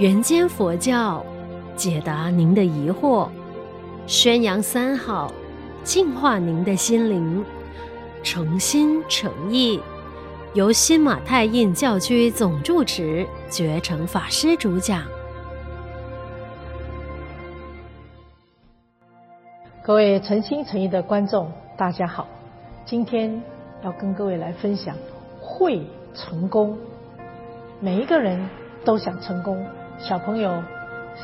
人间佛教，解答您的疑惑，宣扬三好，净化您的心灵，诚心诚意，由新马泰印教区总住持觉诚法师主讲。各位诚心诚意的观众，大家好，今天要跟各位来分享会成功。每一个人都想成功。小朋友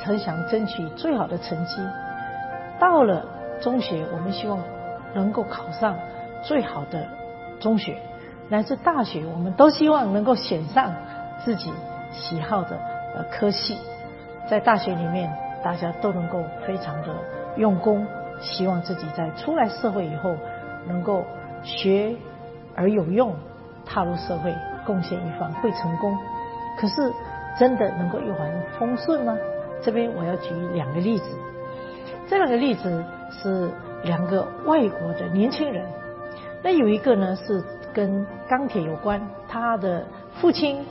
很想争取最好的成绩，到了中学，我们希望能够考上最好的中学，乃至大学，我们都希望能够选上自己喜好的呃科系。在大学里面，大家都能够非常的用功，希望自己在出来社会以后能够学而有用，踏入社会贡献一番，会成功。可是。真的能够一帆风顺吗？这边我要举两个例子，这两个例子是两个外国的年轻人。那有一个呢是跟钢铁有关，他的父亲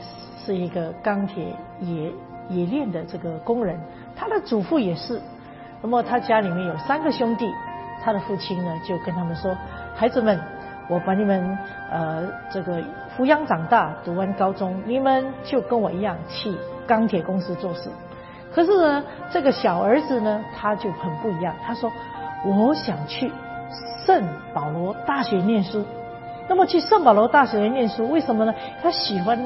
是一个钢铁冶冶炼的这个工人，他的祖父也是。那么他家里面有三个兄弟，他的父亲呢就跟他们说：“孩子们。”我把你们呃这个抚养长大，读完高中，你们就跟我一样去钢铁公司做事。可是呢，这个小儿子呢，他就很不一样。他说：“我想去圣保罗大学念书。”那么去圣保罗大学念书，为什么呢？他喜欢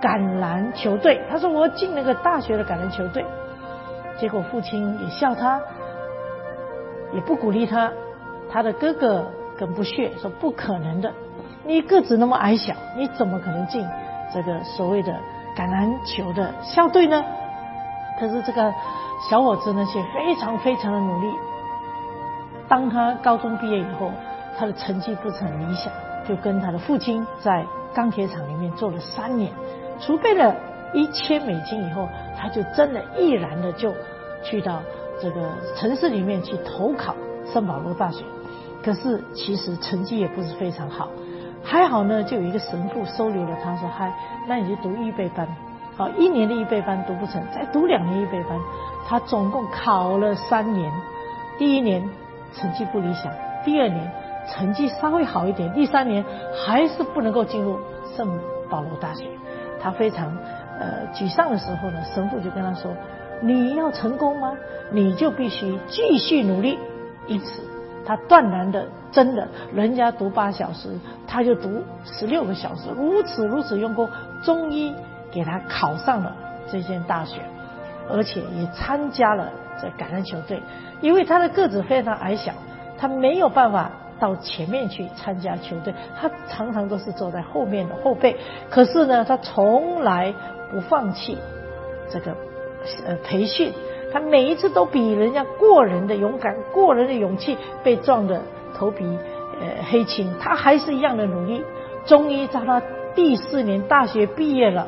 橄榄球队。他说：“我进那个大学的橄榄球队。”结果父亲也笑他，也不鼓励他。他的哥哥。很不屑说不可能的，你个子那么矮小，你怎么可能进这个所谓的橄榄球的校队呢？可是这个小伙子呢，却非常非常的努力。当他高中毕业以后，他的成绩不是很理想，就跟他的父亲在钢铁厂里面做了三年，储备了一千美金以后，他就真的毅然的就去到这个城市里面去投考圣保罗大学。可是其实成绩也不是非常好，还好呢，就有一个神父收留了他，说：“嗨，那你就读预备班，好，一年的预备班读不成，再读两年预备班。”他总共考了三年，第一年成绩不理想，第二年成绩稍微好一点，第三年还是不能够进入圣保罗大学。他非常呃沮丧的时候呢，神父就跟他说：“你要成功吗？你就必须继续努力。”因此。他断然的，真的，人家读八小时，他就读十六个小时，如此如此用功，终于给他考上了这间大学，而且也参加了这橄榄球队。因为他的个子非常矮小，他没有办法到前面去参加球队，他常常都是坐在后面的后背。可是呢，他从来不放弃这个呃培训。他每一次都比人家过人的勇敢，过人的勇气，被撞的头皮呃黑青，他还是一样的努力。终于在他第四年大学毕业了，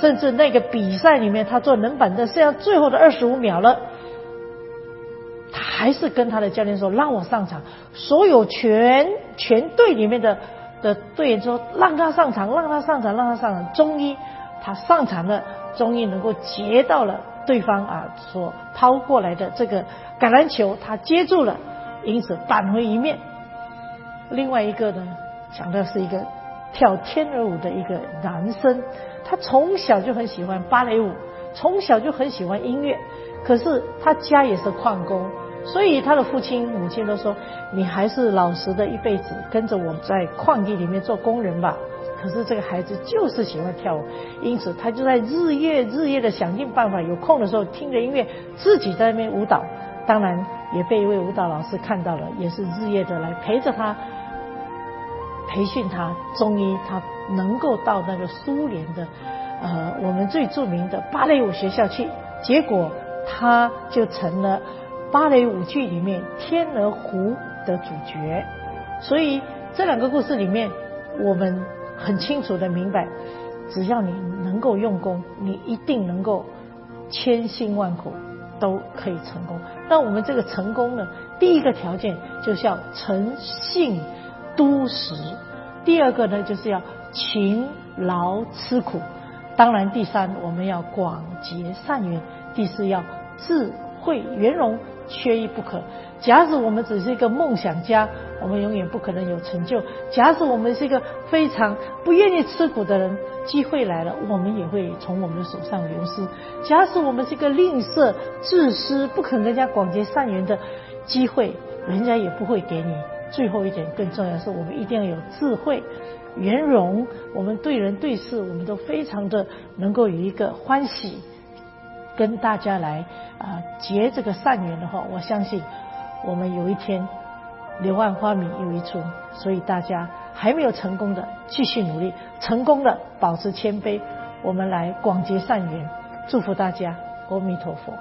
甚至那个比赛里面，他坐冷板凳，剩下最后的二十五秒了，他还是跟他的教练说：“让我上场。”所有全全队里面的的队员说：“让他上场，让他上场，让他上场。”终于他上场了，终于能够截到了。对方啊所抛过来的这个橄榄球，他接住了，因此扳回一面。另外一个呢，讲的是一个跳天鹅舞的一个男生，他从小就很喜欢芭蕾舞，从小就很喜欢音乐。可是他家也是矿工，所以他的父亲母亲都说：“你还是老实的一辈子，跟着我在矿地里面做工人吧。”可是这个孩子就是喜欢跳舞，因此他就在日夜日夜的想尽办法，有空的时候听着音乐，自己在那边舞蹈。当然也被一位舞蹈老师看到了，也是日夜的来陪着他，培训他。终于他能够到那个苏联的，呃，我们最著名的芭蕾舞学校去。结果他就成了芭蕾舞剧里面《天鹅湖》的主角。所以这两个故事里面，我们。很清楚的明白，只要你能够用功，你一定能够千辛万苦都可以成功。那我们这个成功呢，第一个条件就是要诚信督实，第二个呢就是要勤劳吃苦。当然，第三我们要广结善缘，第四要智慧圆融，缺一不可。假使我们只是一个梦想家，我们永远不可能有成就；假使我们是一个非常不愿意吃苦的人，机会来了，我们也会从我们的手上流失；假使我们是一个吝啬、自私、不肯跟人家广结善缘的机会，人家也不会给你。最后一点更重要的是，我们一定要有智慧。圆融，我们对人对事，我们都非常的能够有一个欢喜，跟大家来啊结这个善缘的话，我相信我们有一天柳暗花明又一村。所以大家还没有成功的，继续努力；成功的，保持谦卑，我们来广结善缘。祝福大家，阿弥陀佛。